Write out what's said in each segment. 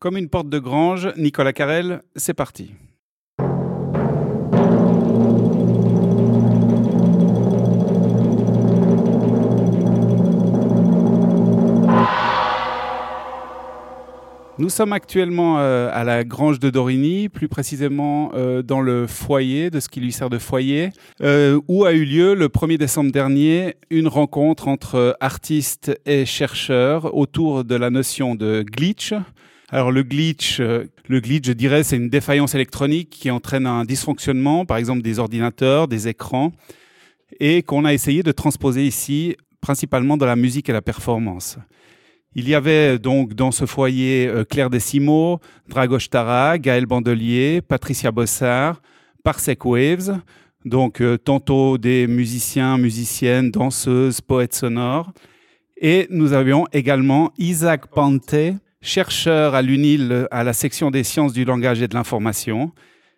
Comme une porte de grange, Nicolas Carrel, c'est parti. Nous sommes actuellement euh, à la grange de Dorigny, plus précisément euh, dans le foyer, de ce qui lui sert de foyer, euh, où a eu lieu le 1er décembre dernier une rencontre entre artistes et chercheurs autour de la notion de glitch. Alors le glitch, le glitch, je dirais, c'est une défaillance électronique qui entraîne un dysfonctionnement, par exemple des ordinateurs, des écrans, et qu'on a essayé de transposer ici, principalement dans la musique et la performance. Il y avait donc dans ce foyer euh, Claire Desimo, Dragos Tara, Gaël Bandelier, Patricia Bossard, Parsec Waves, donc euh, tantôt des musiciens, musiciennes, danseuses, poètes sonores. Et nous avions également Isaac Pante, chercheur à l'UNIL à la section des sciences du langage et de l'information,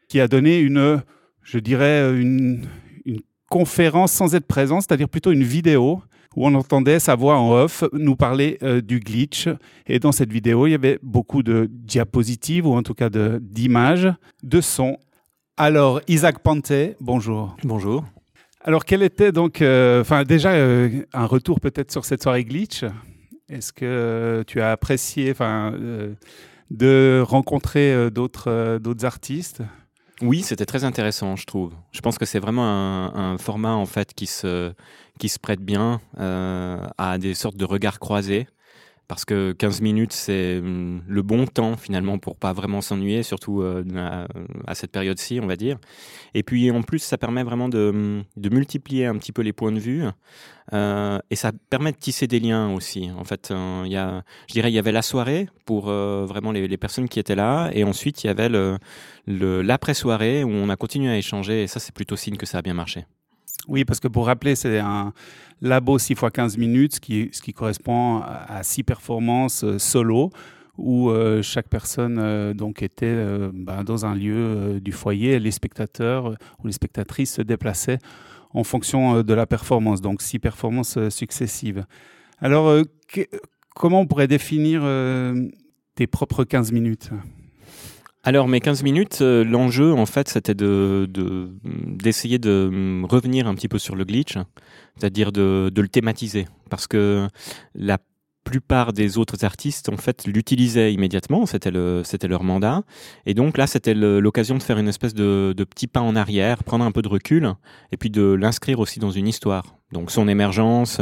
qui a donné une, je dirais, une, une conférence sans être présent, c'est-à-dire plutôt une vidéo où on entendait sa voix en off nous parler euh, du glitch. Et dans cette vidéo, il y avait beaucoup de diapositives, ou en tout cas d'images, de, sons. Alors, Isaac Panté, bonjour. Bonjour. Alors, quel était donc, euh, enfin déjà, euh, un retour peut-être sur cette soirée glitch? Est-ce que tu as apprécié enfin, de rencontrer d'autres d'autres artistes? Oui, c'était très intéressant, je trouve. Je pense que c'est vraiment un, format en fait qui se, qui se prête bien euh, à des sortes de regards croisés. Parce que 15 minutes, c'est hum, le bon temps finalement pour pas vraiment s'ennuyer, surtout euh, à, cette période-ci, on va dire. Et puis en plus, ça permet vraiment de, multiplier un petit peu les points de vue euh, et ça permet de tisser des liens aussi. En fait, il y a, je dirais, il y avait la soirée pour vraiment les, personnes qui étaient là, et ensuite il y avait l'après-soirée où on a continué à échanger, et ça, c'est plutôt signe que ça a bien marché. Oui, parce que pour rappeler, c'est un labo 6 x 15 minutes, ce qui, correspond à 6 performances euh, solo, où euh, chaque personne euh, donc était ben, dans un lieu du foyer, les spectateurs ou les spectatrices se déplaçaient en fonction de la performance, donc 6 performances successives. Alors, comment on pourrait définir tes propres 15 minutes? Alors mes 15 minutes, euh, l'enjeu en fait c'était de, d'essayer de, mm, revenir un petit peu sur le glitch, c'est-à-dire de, de le thématiser, parce que la plupart des autres artistes en fait l'utilisaient immédiatement, c'était le c'était leur mandat. Et donc là c'était l'occasion de faire une espèce de, de petit pas en arrière, prendre un peu de recul et puis de l'inscrire aussi dans une histoire donc son émergence,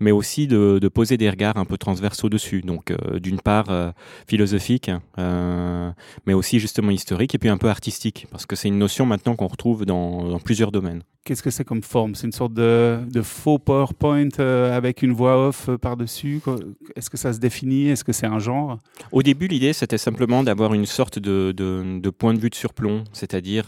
mais aussi de, de, poser des regards un peu transversaux dessus. Donc euh, d'une part euh, philosophique, euh, mais aussi justement historique, et puis un peu artistique, parce que c'est une notion maintenant qu'on retrouve dans, dans, plusieurs domaines. Qu'est-ce que c'est comme forme? C'est une sorte de, de, faux PowerPoint avec une voix off par-dessus? Est-ce que ça se définit? Est-ce que c'est un genre? Au début, l'idée, c'était simplement d'avoir une sorte de, de, de, point de vue de surplomb, c'est-à-dire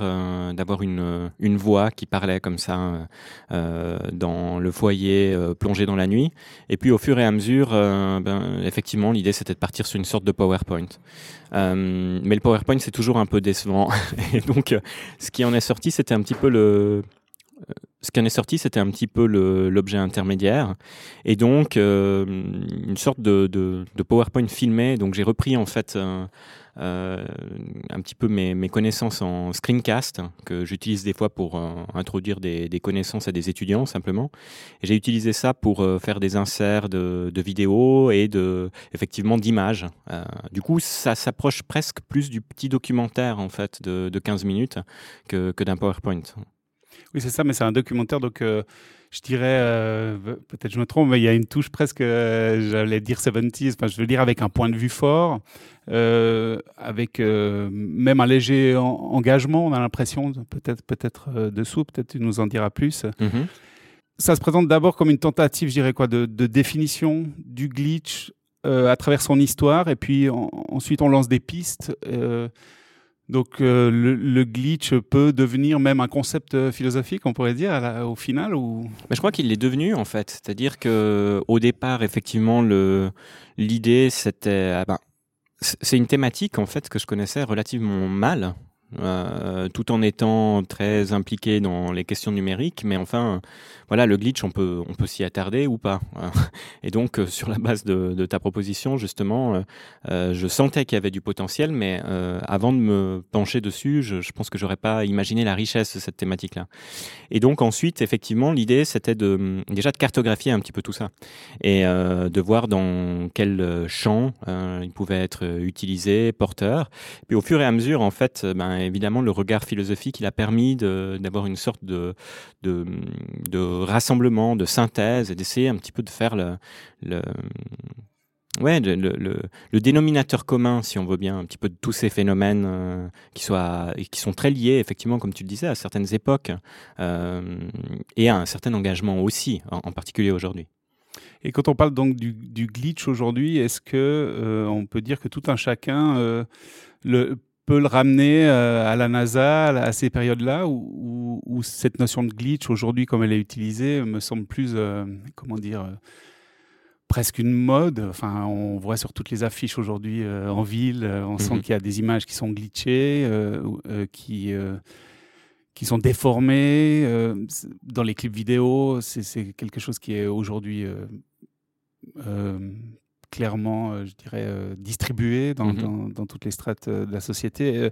d'avoir une, une voix qui parlait comme ça dans le foyer euh, plongé dans la nuit. Et puis au fur et à mesure, euh, ben, effectivement, l'idée c'était de partir sur une sorte de PowerPoint. Euh, mais le PowerPoint c'est toujours un peu décevant. et donc, ce qui en est sorti, c'était un petit peu le ce qui en est sorti, c'était un petit peu l'objet intermédiaire, et donc une sorte de, PowerPoint filmé. Donc j'ai repris en fait euh, un petit peu mes, connaissances en screencast que j'utilise des fois pour euh, introduire des, connaissances à des étudiants simplement. J'ai utilisé ça pour euh, faire des inserts de, vidéos et de effectivement d'images. du coup, ça s'approche presque plus du petit documentaire en fait de, de 15 minutes que d'un PowerPoint. Oui, c'est ça, mais c'est un documentaire donc je dirais, euh, peut-être je me trompe, mais il y a une touche presque, euh, j'allais dire 70s, enfin, je veux dire avec un point de vue fort, euh, avec même un léger engagement, on a l'impression, peut-être peut-être dessous, peut-être tu nous en diras plus. Mm-hmm. Ça se présente d'abord comme une tentative, je dirais quoi, de, de définition du glitch à travers son histoire, et puis ensuite on lance des pistes. Donc euh, le, glitch peut devenir même un concept euh, philosophique, on pourrait dire, au final. Mais je crois qu'il l'est devenu en fait. C'est-à-dire que au départ, effectivement, l'idée c'était, ah ben, c'est une thématique en fait que je connaissais relativement mal tout en étant très impliqué dans les questions numériques. Mais enfin, voilà, le glitch, on peut, on peut s'y attarder ou pas. Et donc, euh, sur la base de, ta proposition, justement, euh, euh, je sentais qu'il y avait du potentiel, mais avant de me pencher dessus, je, pense que j'aurais pas imaginé la richesse de cette thématique-là. Et donc ensuite, effectivement, l'idée, c'était déjà de cartographier un petit peu tout ça et de voir dans quel champ il pouvait être utilisé, porteur. Puis au fur et à mesure, en fait, ben, évidemment, le regard philosophique, il a permis d'avoir une sorte de, rassemblement, de synthèse, et d'essayer un petit peu de faire le, dénominateur commun, si on veut bien, un petit peu de tous ces phénomènes euh, qui, sont très liés, effectivement, comme tu le disais, à certaines époques euh, et à un certain engagement aussi, en, particulier aujourd'hui. Et quand on parle donc du, du glitch aujourd'hui, est-ce que euh, on peut dire que tout un chacun le peut le ramener euh, à la NASA à ces périodes-là où, cette notion de glitch aujourd'hui comme elle est utilisée me semble plus euh, comment dire euh, presque une mode enfin on voit sur toutes les affiches aujourd'hui en ville on sent mhm. qu'il y a des images qui sont glitchées qui qui sont déformées dans les clips vidéo c'est quelque chose qui est aujourd'hui euh, je dirais, euh, distribué mhm. dans, toutes les strates euh, de la société.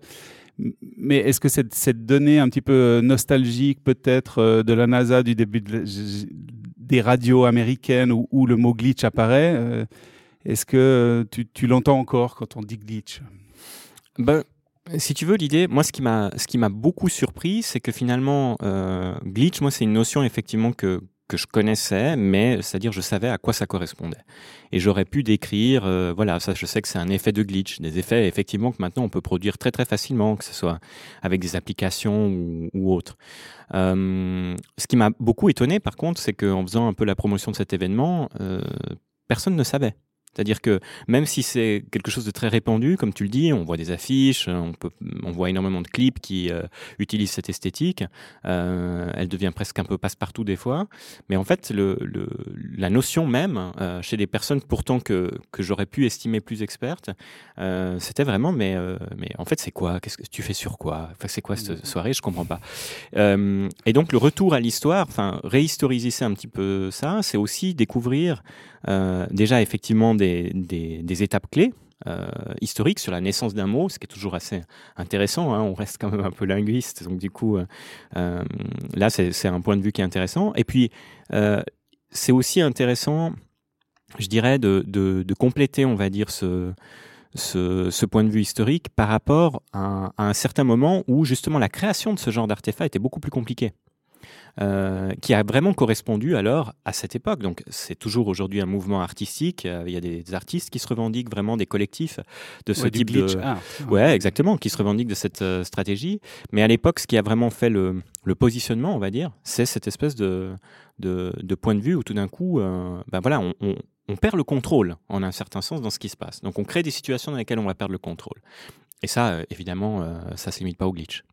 Mais est-ce que cette, cette, donnée un petit peu nostalgique, peut-être, de la NASA du début des radios américaines où, le mot glitch apparaît, est-ce que tu, l'entends encore quand on dit glitch? Ben, si tu veux, l'idée, moi, ce qui m'a, ce qui m'a beaucoup surpris, c'est que finalement, glitch, moi, c'est une notion effectivement que que je connaissais, mais c'est-à-dire je savais à quoi ça correspondait. Et j'aurais pu décrire, euh, voilà, ça je sais que c'est un effet de glitch, des effets effectivement que maintenant on peut produire très très facilement, que ce soit avec des applications ou, autres. Euh, ce qui m'a beaucoup étonné par contre, c'est qu'en faisant un peu la promotion de cet événement, euh, personne ne savait. C'est-à-dire que même si c'est quelque chose de très répandu, comme tu le dis, on voit des affiches, on, peut, on voit énormément de clips qui euh, utilisent cette esthétique, euh, elle devient presque un peu passe-partout des fois, mais en fait, le, le, la notion même, euh, chez des personnes pourtant que, que j'aurais pu estimer plus expertes, c'était vraiment, mais, mais en fait, c'est quoi? Qu'est-ce que tu fais sur quoi? Enfin, C'est quoi cette soirée? Je comprends pas. et donc, le retour à l'histoire, enfin, réhistoriser un petit peu ça, c'est aussi découvrir déjà effectivement des, étapes clés. Euh, historiques sur la naissance d'un mot, ce qui est toujours assez intéressant. Hein. on reste quand même un peu linguiste, donc du coup, euh, euh, là, c'est un point de vue qui est intéressant. Et puis, c'est aussi intéressant, je dirais, de, compléter, on va dire, ce, ce, point de vue historique par rapport à, à, un certain moment où justement la création de ce genre d'artefact était beaucoup plus compliquée. Euh, qui a vraiment correspondu alors à cette époque. Donc c'est toujours aujourd'hui un mouvement artistique. Euh, il y a des, artistes qui se revendiquent vraiment des collectifs de ce type de. Ah, ouais, exactement, qui se revendiquent de cette euh, stratégie. Mais à l'époque, ce qui a vraiment fait le, positionnement, on va dire, c'est cette espèce de, de, point de vue où tout d'un coup, ben voilà, on, on perd le contrôle en un certain sens dans ce qui se passe. Donc on crée des situations dans lesquelles on va perdre le contrôle. Et ça, évidemment, ça ne se limite pas au glitch.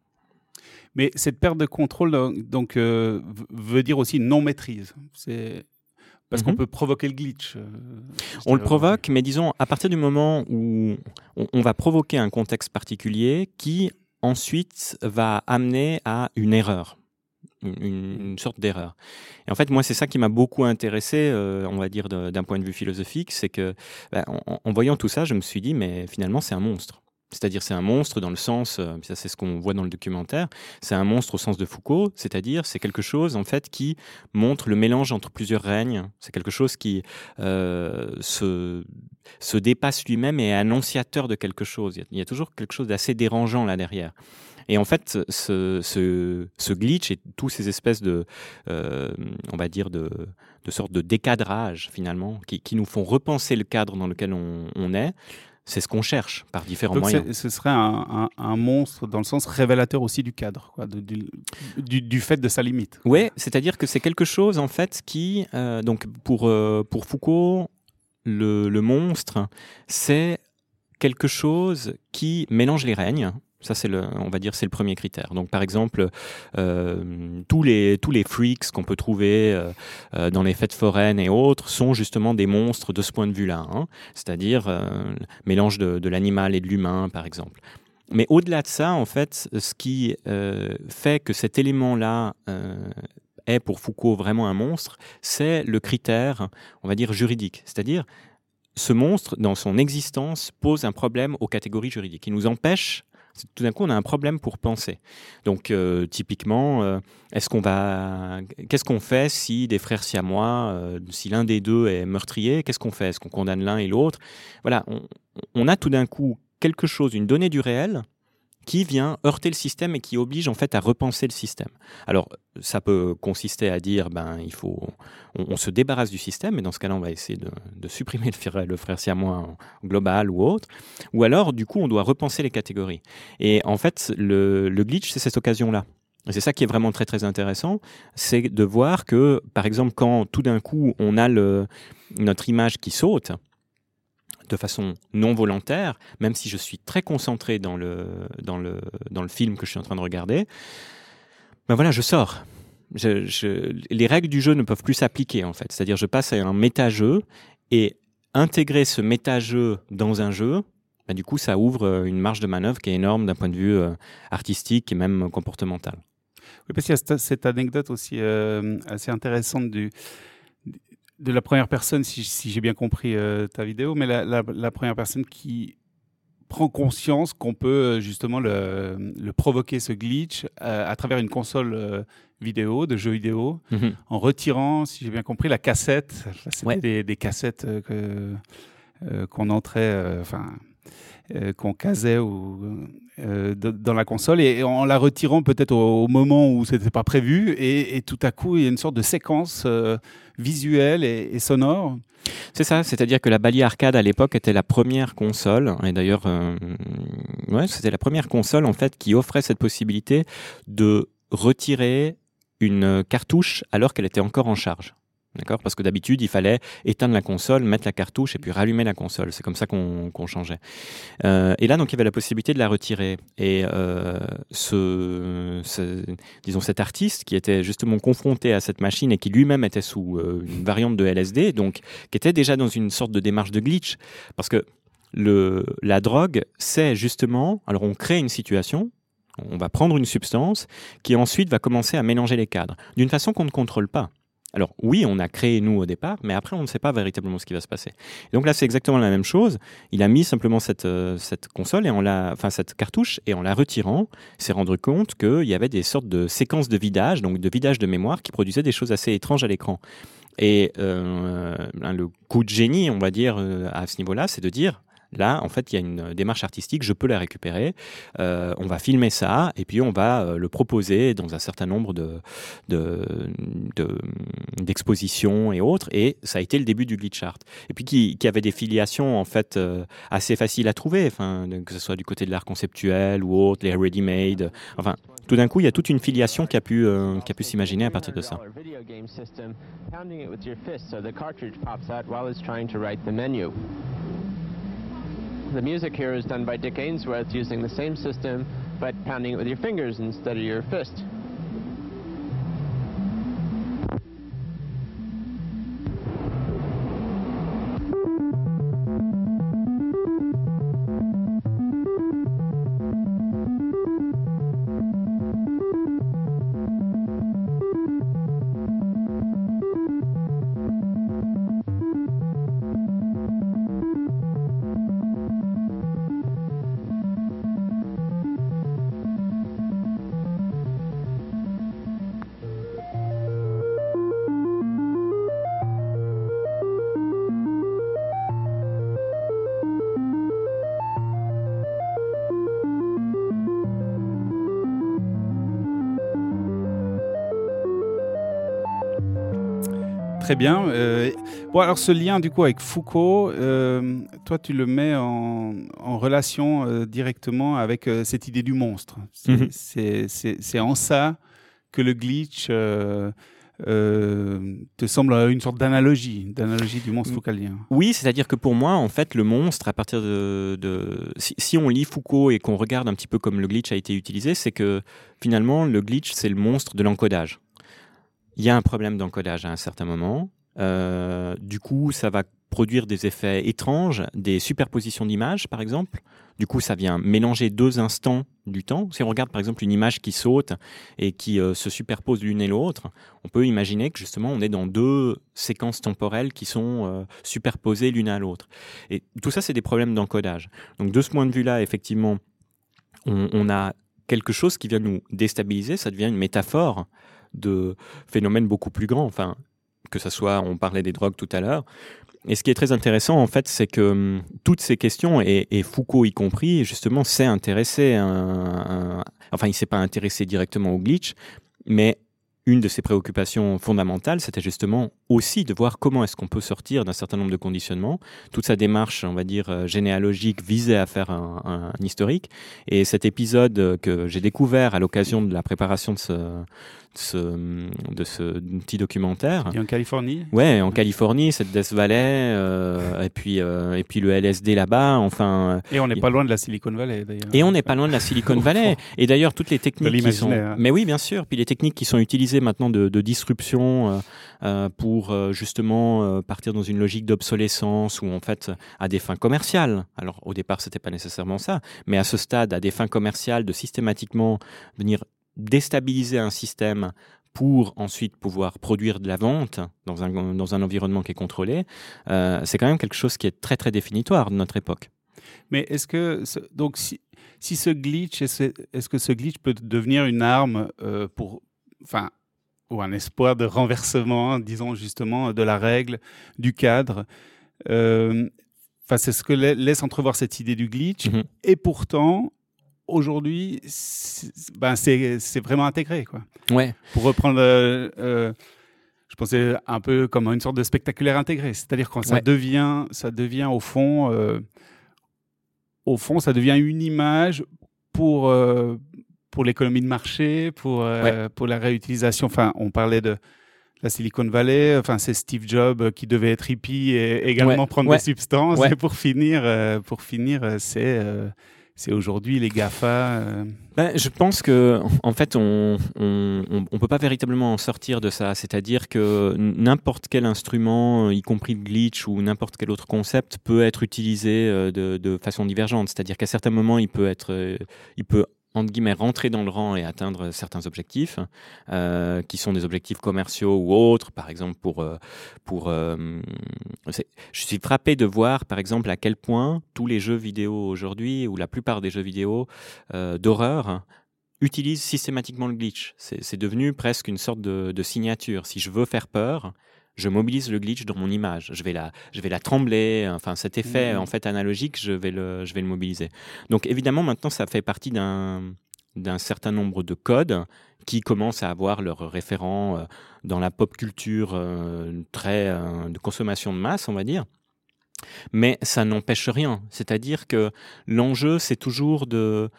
Mais cette perte de contrôle donc, euh, veut dire aussi non maîtrise. C'est parce qu'on mhm. peut provoquer le glitch. Euh, on le provoque, mais disons à partir du moment où on, va provoquer un contexte particulier qui ensuite va amener à une erreur. Une, sorte d'erreur. Et en fait, moi, c'est ça qui m'a beaucoup intéressé, euh, on va dire, d'un point de vue philosophique, c'est que, bah, en, voyant tout ça, je me suis dit, mais finalement, c'est un monstre. C'est-à-dire c'est un monstre dans le sens, euh, ça c'est ce qu'on voit dans le documentaire, c'est un monstre au sens de Foucault, c'est-à-dire c'est quelque chose en fait qui montre le mélange entre plusieurs règnes, c'est quelque chose qui euh, se, se dépasse lui-même et est annonciateur de quelque chose. Il y a, toujours quelque chose d'assez dérangeant là derrière. Et en fait, ce, glitch et tous ces espèces de, euh, on va dire, de, de sortes de décadrage finalement, qui, nous font repenser le cadre dans lequel on est, c'est ce qu'on cherche par différents moyens. Ce serait un, monstre dans le sens révélateur aussi du cadre, du, fait de sa limite. Oui, c'est-à-dire que c'est quelque chose en fait qui, euh, donc pour, euh, pour Foucault, le, le monstre, c'est quelque chose qui mélange les règnes, ça, c'est le, on va dire, c'est le premier critère. Donc, par exemple, euh, tous les tous les freaks qu'on peut trouver euh, euh, dans les fêtes foraines et autres sont justement des monstres de ce point de vue-là, hein. c'est-à-dire mélange de, de l'animal et de l'humain, par exemple. Mais au-delà de ça, en fait, ce qui fait que cet élément-là est pour Foucault vraiment un monstre, c'est le critère, on va dire, juridique. C'est-à-dire, ce monstre, dans son existence, pose un problème aux catégories juridiques. Il nous empêche tout d'un coup, on a un problème pour penser. Donc, euh, typiquement, est-ce qu'on va, qu'est-ce qu'on fait si des frères siamois, euh, si l'un des deux est meurtrier, qu'est-ce qu'on fait? Est-ce qu'on condamne l'un et l'autre? Voilà, on, on, a tout d'un coup quelque chose, une donnée du réel, qui vient heurter le système et qui oblige en fait à repenser le système. Alors ça peut consister à dire ben il faut on, se débarrasse du système et dans ce cas-là on va essayer de, supprimer le frère, le frère siamois global ou autre. Ou alors du coup on doit repenser les catégories. Et en fait le, le glitch c'est cette occasion là c'est ça qui est vraiment très très intéressant, c'est de voir que, par exemple, quand tout d'un coup on a le, notre image qui saute, de façon non volontaire, même si je suis très concentré dans le, dans le, dans le film que je suis en train de regarder, ben voilà, je sors. Les règles du jeu ne peuvent plus s'appliquer en fait. C'est-à-dire je passe à un méta-jeu et intégrer ce méta-jeu dans un jeu, ben du coup ça ouvre euh, une marge de manœuvre qui est énorme d'un point de vue euh, artistique et même comportemental. Oui, parce qu'il y a cette anecdote aussi euh, assez intéressante du, de la première personne, si, j'ai bien compris euh, ta vidéo, mais la, première personne qui prend conscience qu'on peut euh, justement le, provoquer, ce glitch, euh, à travers une console vidéo, de jeux vidéo, mhm. en retirant, si j'ai bien compris, la cassette. C'était des, cassettes qu'on entrait, enfin, qu'on casait ou euh, dans la console et, en la retirant peut-être au, moment où c'était pas prévu et, tout à coup il y a une sorte de séquence euh, visuelle et, sonore. C'est ça, c'est-à-dire que la Bali Arcade à l'époque était la première console et d'ailleurs euh, ouais, c'était la première console en fait qui offrait cette possibilité de retirer une cartouche alors qu'elle était encore en charge. D'accord? Parce que d'habitude, il fallait éteindre la console, mettre la cartouche et puis rallumer la console. C'est comme ça qu'on changeait. Euh, et là, donc, il y avait la possibilité de la retirer. Et euh, disons, cet artiste qui était justement confronté à cette machine et qui lui-même était sous euh, une variante de LSD, donc qui était déjà dans une sorte de démarche de glitch, parce que la drogue, c'est justement, alors on crée une situation, on va prendre une substance qui ensuite va commencer à mélanger les cadres d'une façon qu'on ne contrôle pas. Alors oui, on a créé nous au départ, mais après on ne sait pas véritablement ce qui va se passer. donc là, c'est exactement la même chose. Il a mis simplement cette, euh, console et l'a, enfin cette cartouche, et en la retirant, s'est rendu compte qu'il y avait des sortes de séquences de vidage, donc de vidage de mémoire, qui produisaient des choses assez étranges à l'écran. Et euh, le coup de génie, on va dire, euh, à ce niveau-là, c'est de dire Là, en fait, il y a une démarche artistique, je peux la récupérer. Euh, on va filmer ça et puis on va euh, le proposer dans un certain nombre de, d'expositions et autres. Et ça a été le début du glitch art. Et puis qui, avait des filiations en fait euh, assez faciles à trouver, enfin, que ce soit du côté de l'art conceptuel ou autre, les ready-made. Enfin, tout d'un coup, il y a toute une filiation qui a pu, qui a pu s'imaginer à partir de ça. The music here is done by Dick Ainsworth using the same system, but pounding it with your fingers instead of your fist. Très bien. Euh, bon, alors ce lien du coup avec Foucault, euh, toi tu le mets en, relation euh, directement avec cette idée du monstre. Mhm. C'est en ça que le glitch te semble une sorte d'analogie, d'analogie du monstre foucalien. Oui, c'est-à-dire que pour moi, en fait, le monstre, à partir de, si, si, on lit Foucault et qu'on regarde un petit peu comme le glitch a été utilisé, c'est que finalement, le glitch, c'est le monstre de l'encodage il y a un problème d'encodage à un certain moment. Euh, du coup, ça va produire des effets étranges, des superpositions d'images par exemple. Du coup, ça vient mélanger deux instants du temps. Si on regarde par exemple une image qui saute et qui euh, se superpose l'une et l'autre, on peut imaginer que justement on est dans deux séquences temporelles qui sont euh, superposées l'une à l'autre. Et tout ça, c'est des problèmes d'encodage. Donc de ce point de vue-là, effectivement, on, on a quelque chose qui vient nous déstabiliser. Ça devient une métaphore de phénomènes beaucoup plus grands. Enfin, que ce soit, on parlait des drogues tout à l'heure, et ce qui est très intéressant, en fait, c'est que hum, toutes ces questions, et, Foucault y compris, justement, s'est intéressé, enfin, il s'est pas intéressé directement au glitch, mais une de ses préoccupations fondamentales, c'était justement aussi de voir comment est-ce qu'on peut sortir d'un certain nombre de conditionnements. Toute sa démarche, on va dire, euh, généalogique visait à faire un, un historique. Et cet épisode que j'ai découvert à l'occasion de la préparation de ce, ce, de ce petit documentaire. Et en Californie? Ouais, en Californie, cette Death Valley, euh, et, puis, euh, et puis le LSD là-bas, enfin... Et on n'est pas loin de la Silicon Valley, d'ailleurs. Et on n'est pas loin de la Silicon Valley. et d'ailleurs, toutes les techniques qui sont... Hein. Mais oui, bien sûr. Puis les techniques qui sont utilisées maintenant de, de disruption euh, pour justement partir dans une logique d'obsolescence ou en fait à des fins commerciales. Alors au départ, c'était pas nécessairement ça, mais à ce stade, à des fins commerciales, de systématiquement venir déstabiliser un système pour ensuite pouvoir produire de la vente dans un, dans un environnement qui est contrôlé, euh, c'est quand même quelque chose qui est très très définitoire de notre époque. Mais est-ce que donc si, si ce glitch est-ce que ce glitch peut devenir une arme euh, pour enfin ou un espoir de renversement, disons justement, de la règle, du cadre euh, Enfin, c'est ce que laisse entrevoir cette idée du glitch. Mm-hmm. Et pourtant, aujourd'hui, ben c'est vraiment intégré. Quoi. Ouais. Pour reprendre, euh, euh, je pensais un peu comme une sorte de spectaculaire intégré. C'est-à-dire quand ça, devient, ça devient au fond, euh, au fond, ça devient une image pour, pour l'économie de marché, pour, pour la réutilisation. Enfin, on parlait de la Silicon Valley, enfin c'est Steve Jobs qui devait être hippie et également prendre des substances. Et pour finir, pour finir, c'est c'est aujourd'hui les GAFA euh. ben, Je pense que en fait, on ne peut pas véritablement en sortir de ça. C'est-à-dire que n'importe quel instrument, y compris le glitch ou n'importe quel autre concept, peut être utilisé euh, de, de façon divergente. C'est-à-dire qu'à certains moments, il peut être, euh, il peut entre guillemets, rentrer dans le rang et atteindre certains objectifs, euh, qui sont des objectifs commerciaux ou autres, par exemple pour... Euh, pour euh, je suis frappé de voir, par exemple, à quel point tous les jeux vidéo aujourd'hui, ou la plupart des jeux vidéo d'horreur, utilisent systématiquement le glitch. C'est devenu presque une sorte de, de signature. Si je veux faire peur, je mobilise le glitch dans mon image. Je vais la, je vais la trembler. Enfin, cet effet mmh. en fait analogique, je vais le, je vais le mobiliser. Donc évidemment, maintenant, ça fait partie d'un d'un certain nombre de codes qui commencent à avoir leur référent euh, dans la pop culture euh, très euh, de consommation de masse, on va dire. Mais ça n'empêche rien. C'est-à-dire que l'enjeu, c'est toujours de...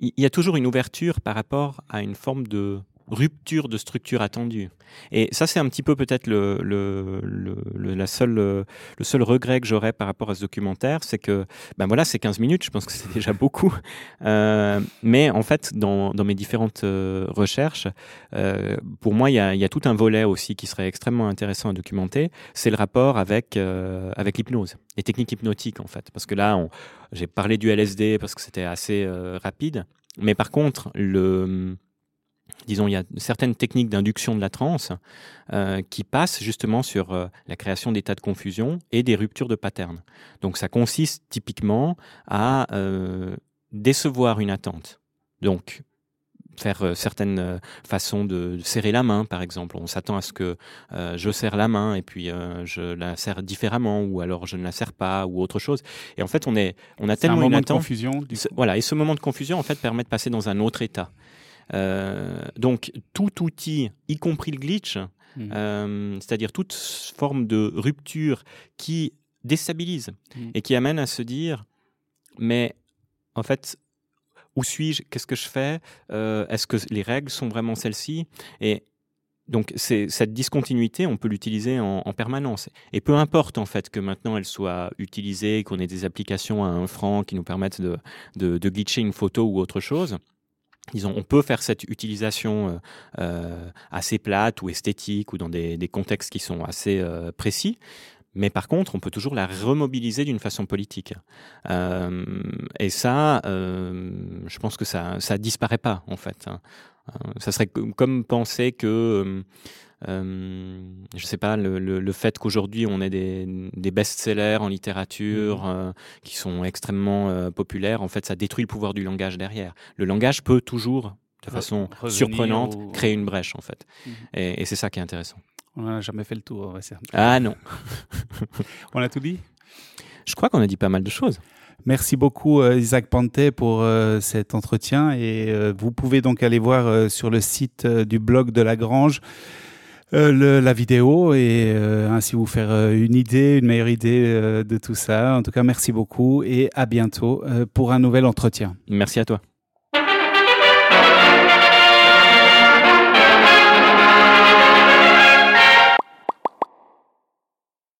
Il y a toujours une ouverture par rapport à une forme de rupture de structure attendue. Et ça, c'est un petit peu peut-être le, le, le, la seule, le seul regret que j'aurais par rapport à ce documentaire, c'est que, ben voilà, c'est 15 minutes, je pense que c'est déjà beaucoup. Euh, mais en fait, dans, dans mes différentes euh, recherches, euh, pour moi, il y a, y a, tout un volet aussi qui serait extrêmement intéressant à documenter, c'est le rapport avec, avec l'hypnose, les techniques hypnotiques en fait. Parce que là, j'ai parlé du LSD parce que c'était assez rapide. Mais par contre, le, disons, il y a certaines techniques d'induction de la transe euh, qui passent justement sur euh, la création d'états de confusion et des ruptures de patterns. Donc ça consiste typiquement à euh, décevoir une attente. Donc faire certaines façons de, serrer la main, par exemple. On s'attend à ce que je serre la main et puis je la serre différemment, ou alors je ne la serre pas, ou autre chose. Et en fait, on est, on a tellement un moment de confusion. Voilà, et ce moment de confusion en fait permet de passer dans un autre état. Euh, donc tout outil, y compris le glitch, mmh. euh, c'est-à-dire toute forme de rupture qui déstabilise mmh. et qui amène à se dire, mais en fait, où suis-je? Qu'est-ce que je fais? Euh, Est-ce que les règles sont vraiment celles-ci? Et donc cette discontinuité, on peut l'utiliser en, permanence. Et peu importe en fait que maintenant elle soit utilisée, qu'on ait des applications à un franc qui nous permettent de, de, de glitcher une photo ou autre chose on peut faire cette utilisation euh, euh, assez plate ou esthétique ou dans des, contextes qui sont assez euh, précis, Mais par contre, on peut toujours la remobiliser d'une façon politique. Et ça, je pense que ça, ça disparaît pas en fait. Hein. Euh, ça serait comme penser que, euh, je sais pas, le, le, le fait qu'aujourd'hui on ait des, des best-sellers en littérature mmh. euh, qui sont extrêmement euh, populaires, en fait, ça détruit le pouvoir du langage derrière. Le langage peut toujours, de façon Revenir surprenante, au... créer une brèche en fait. Mmh. Et, et c'est ça qui est intéressant. On n'a jamais fait le tour. Ouais, ah non. on a tout dit? Je crois qu'on a dit pas mal de choses. Merci beaucoup euh, Isaac Panté pour euh, cet entretien et euh, vous pouvez donc aller voir sur le site du blog de la Grange le, la vidéo et ainsi vous faire une idée, une meilleure idée de tout ça. En tout cas, merci beaucoup et à bientôt pour un nouvel entretien. Merci à toi.